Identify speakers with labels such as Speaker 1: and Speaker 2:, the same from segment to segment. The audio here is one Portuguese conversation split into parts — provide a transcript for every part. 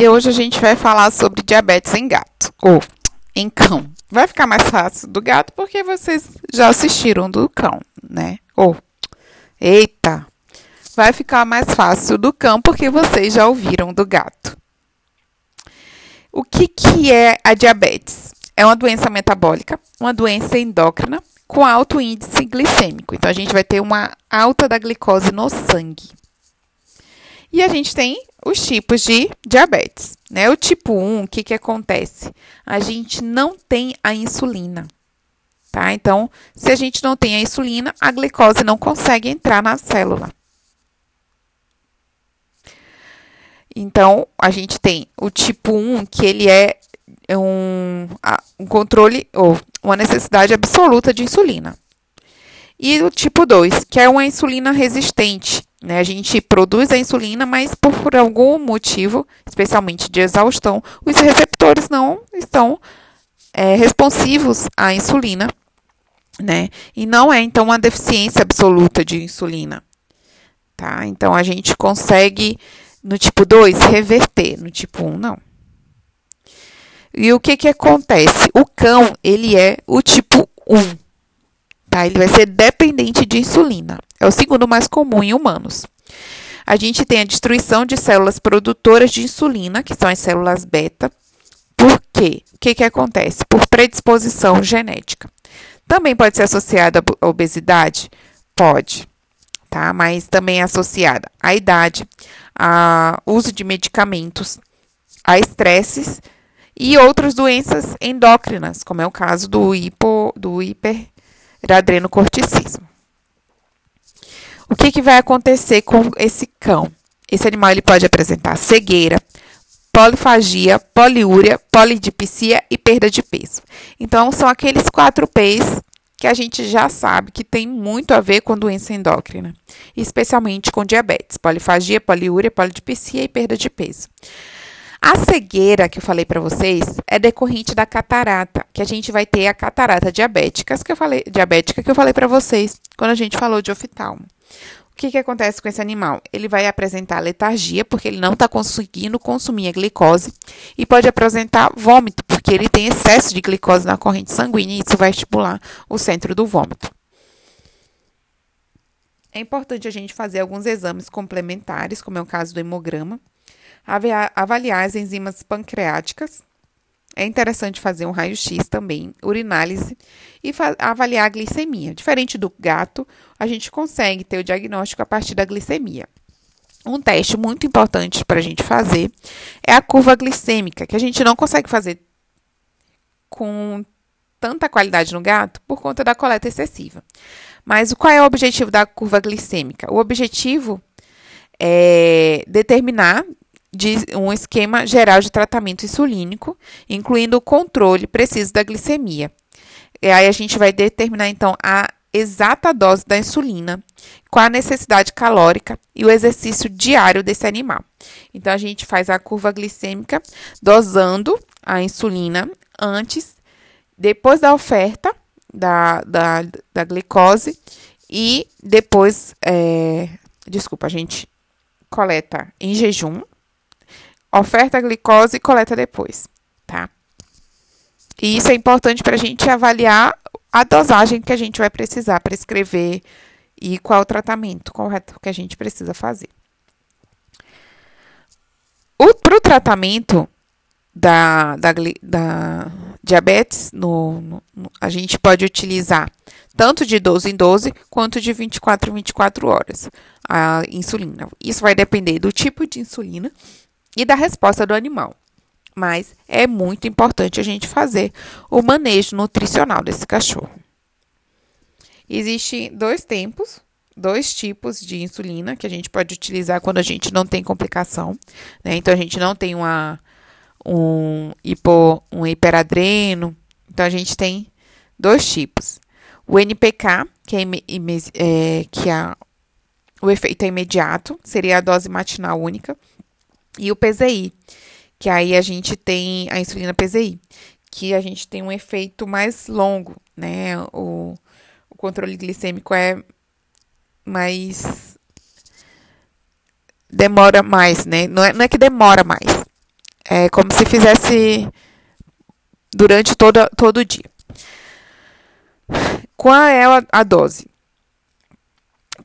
Speaker 1: E hoje a gente vai falar sobre diabetes em gato ou em cão. Vai ficar mais fácil do gato porque vocês já assistiram do cão, né? Ou, eita, vai ficar mais fácil do cão porque vocês já ouviram do gato. O que, que é a diabetes? É uma doença metabólica, uma doença endócrina com alto índice glicêmico. Então, a gente vai ter uma alta da glicose no sangue. E a gente tem os tipos de diabetes. Né? O tipo 1, o que, que acontece? A gente não tem a insulina. Tá? Então, se a gente não tem a insulina, a glicose não consegue entrar na célula. Então, a gente tem o tipo 1, que ele é um, um controle ou uma necessidade absoluta de insulina. E o tipo 2, que é uma insulina resistente, né? A gente produz a insulina, mas por, algum motivo, especialmente de exaustão, os receptores não estão é, responsivos à insulina, né? E não é então uma deficiência absoluta de insulina, tá? Então a gente consegue no tipo 2 reverter, no tipo 1 um, não. E o que que acontece? O cão, ele é o tipo 1 tá? Ele vai ser dependente de insulina. É o segundo mais comum em humanos. A gente tem a destruição de células produtoras de insulina, que são as células beta. Por quê? O que, que acontece? Por predisposição genética. Também pode ser associada à obesidade? Pode, tá? Mas também é associada à idade, a uso de medicamentos, a estresses e outras doenças endócrinas, como é o caso do, hipo, do hiper adrenocorticismo. O que, que vai acontecer com esse cão? Esse animal ele pode apresentar cegueira, polifagia, poliúria, polidipsia e perda de peso. Então, são aqueles quatro P's que a gente já sabe que tem muito a ver com doença endócrina, especialmente com diabetes, polifagia, poliúria, polidipsia e perda de peso. A cegueira que eu falei para vocês é decorrente da catarata, que a gente vai ter a catarata diabéticas que eu falei, diabética que eu falei para vocês quando a gente falou de oftalmo. O que, que acontece com esse animal? Ele vai apresentar letargia, porque ele não está conseguindo consumir a glicose, e pode apresentar vômito, porque ele tem excesso de glicose na corrente sanguínea, e isso vai estimular o centro do vômito. É importante a gente fazer alguns exames complementares, como é o caso do hemograma, avaliar as enzimas pancreáticas. É interessante fazer um raio-x também, urinálise e avaliar a glicemia. Diferente do gato, a gente consegue ter o diagnóstico a partir da glicemia. Um teste muito importante para a gente fazer é a curva glicêmica, que a gente não consegue fazer com tanta qualidade no gato por conta da coleta excessiva. Mas qual é o objetivo da curva glicêmica? O objetivo é determinar de um esquema geral de tratamento insulínico, incluindo o controle preciso da glicemia. E aí a gente vai determinar então a exata dose da insulina, com a necessidade calórica e o exercício diário desse animal. Então a gente faz a curva glicêmica dosando a insulina antes, depois da oferta da, da, da glicose e depois, é, desculpa, a gente coleta em jejum oferta a glicose e coleta depois, tá? E isso é importante para a gente avaliar a dosagem que a gente vai precisar prescrever e qual o tratamento correto que a gente precisa fazer. Para o tratamento da, da, da diabetes, no, no, a gente pode utilizar tanto de 12 em 12 quanto de 24 em 24 horas a insulina. Isso vai depender do tipo de insulina e da resposta do animal. Mas é muito importante a gente fazer o manejo nutricional desse cachorro. Existem dois tempos, dois tipos de insulina que a gente pode utilizar quando a gente não tem complicação. Né? Então, a gente não tem uma, um, hipo, um hiperadreno. Então, a gente tem dois tipos. O NPK, que é, é, que é o efeito é imediato, seria a dose matinal única. E o PZI, que aí a gente tem a insulina PZI, que a gente tem um efeito mais longo, né? O, o controle glicêmico é mais. demora mais, né? Não é, não é que demora mais. É como se fizesse durante todo, todo o dia. Qual é a dose?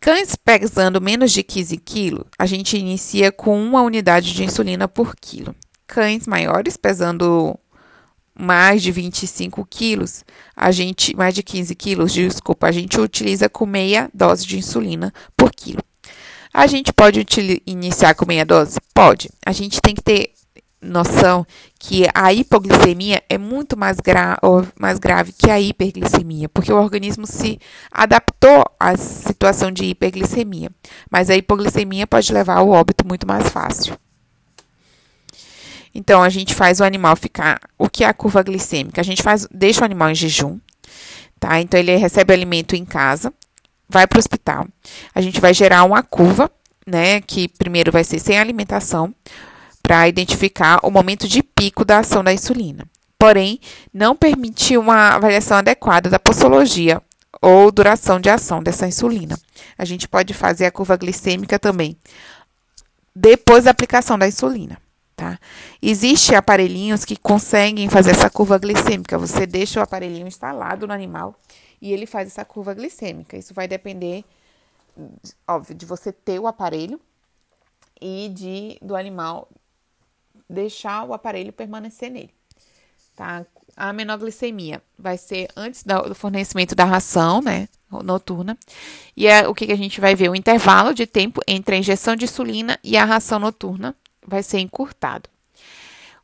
Speaker 1: Cães pesando menos de 15 quilos, a gente inicia com uma unidade de insulina por quilo. Cães maiores, pesando mais de 25 quilos, a gente, mais de 15 quilos, desculpa, a gente utiliza com meia dose de insulina por quilo. A gente pode iniciar com meia dose? Pode. A gente tem que ter noção que a hipoglicemia é muito mais, gra mais grave que a hiperglicemia, porque o organismo se adaptou à situação de hiperglicemia, mas a hipoglicemia pode levar ao óbito muito mais fácil. Então a gente faz o animal ficar, o que é a curva glicêmica? A gente faz, deixa o animal em jejum, tá? Então ele recebe alimento em casa, vai para o hospital. A gente vai gerar uma curva, né, que primeiro vai ser sem alimentação, para identificar o momento de pico da ação da insulina. Porém, não permite uma avaliação adequada da posologia ou duração de ação dessa insulina. A gente pode fazer a curva glicêmica também depois da aplicação da insulina. Tá? Existem aparelhinhos que conseguem fazer essa curva glicêmica. Você deixa o aparelhinho instalado no animal e ele faz essa curva glicêmica. Isso vai depender, óbvio, de você ter o aparelho e de do animal deixar o aparelho permanecer nele. Tá? A menoglicemia vai ser antes do fornecimento da ração, né, noturna. E é o que, que a gente vai ver? O intervalo de tempo entre a injeção de insulina e a ração noturna vai ser encurtado.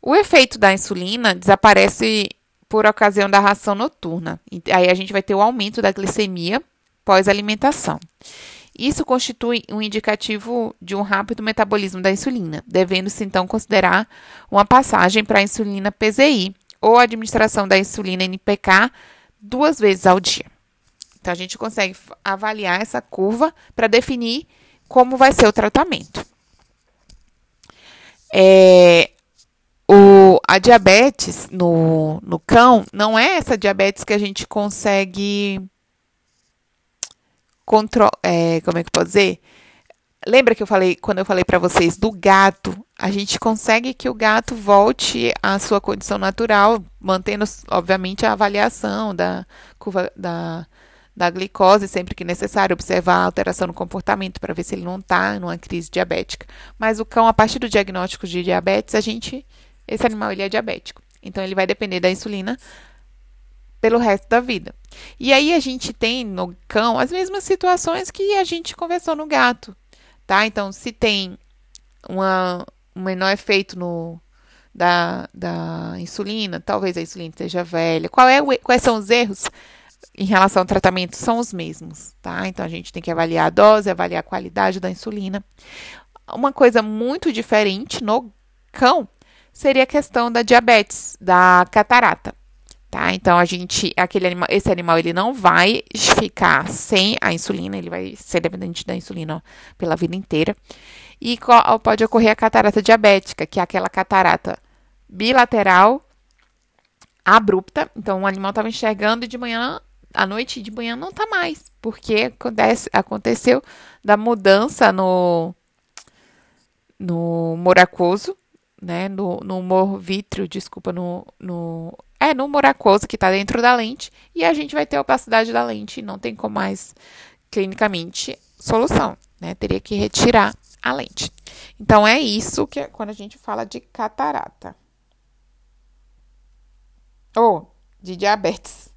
Speaker 1: O efeito da insulina desaparece por ocasião da ração noturna. Aí a gente vai ter o aumento da glicemia pós-alimentação. Isso constitui um indicativo de um rápido metabolismo da insulina, devendo-se então considerar uma passagem para a insulina PZI ou a administração da insulina NPK duas vezes ao dia. Então a gente consegue avaliar essa curva para definir como vai ser o tratamento. É, o, a diabetes no, no cão não é essa diabetes que a gente consegue é, como é que pode dizer? Lembra que eu falei, quando eu falei para vocês do gato, a gente consegue que o gato volte à sua condição natural, mantendo, obviamente, a avaliação da curva da, da glicose sempre que necessário, observar a alteração no comportamento para ver se ele não está numa crise diabética. Mas o cão, a partir do diagnóstico de diabetes, a gente, esse animal ele é diabético. Então ele vai depender da insulina pelo resto da vida. E aí a gente tem no cão as mesmas situações que a gente conversou no gato, tá? Então, se tem uma, um menor efeito no da, da insulina, talvez a insulina esteja velha. Qual é o, quais são os erros em relação ao tratamento? São os mesmos, tá? Então a gente tem que avaliar a dose, avaliar a qualidade da insulina. Uma coisa muito diferente no cão seria a questão da diabetes, da catarata tá? Então a gente, aquele esse animal ele não vai ficar sem a insulina, ele vai ser dependente da insulina pela vida inteira. E pode ocorrer a catarata diabética, que é aquela catarata bilateral abrupta. Então o animal estava enxergando e de manhã, à noite de manhã não está mais, porque acontece, aconteceu da mudança no no moracoso, né, no, no humor vítreo, desculpa, no, no é no moracoso que está dentro da lente e a gente vai ter a opacidade da lente, não tem como mais clinicamente solução, né? Teria que retirar a lente. Então é isso que é quando a gente fala de catarata ou de diabetes.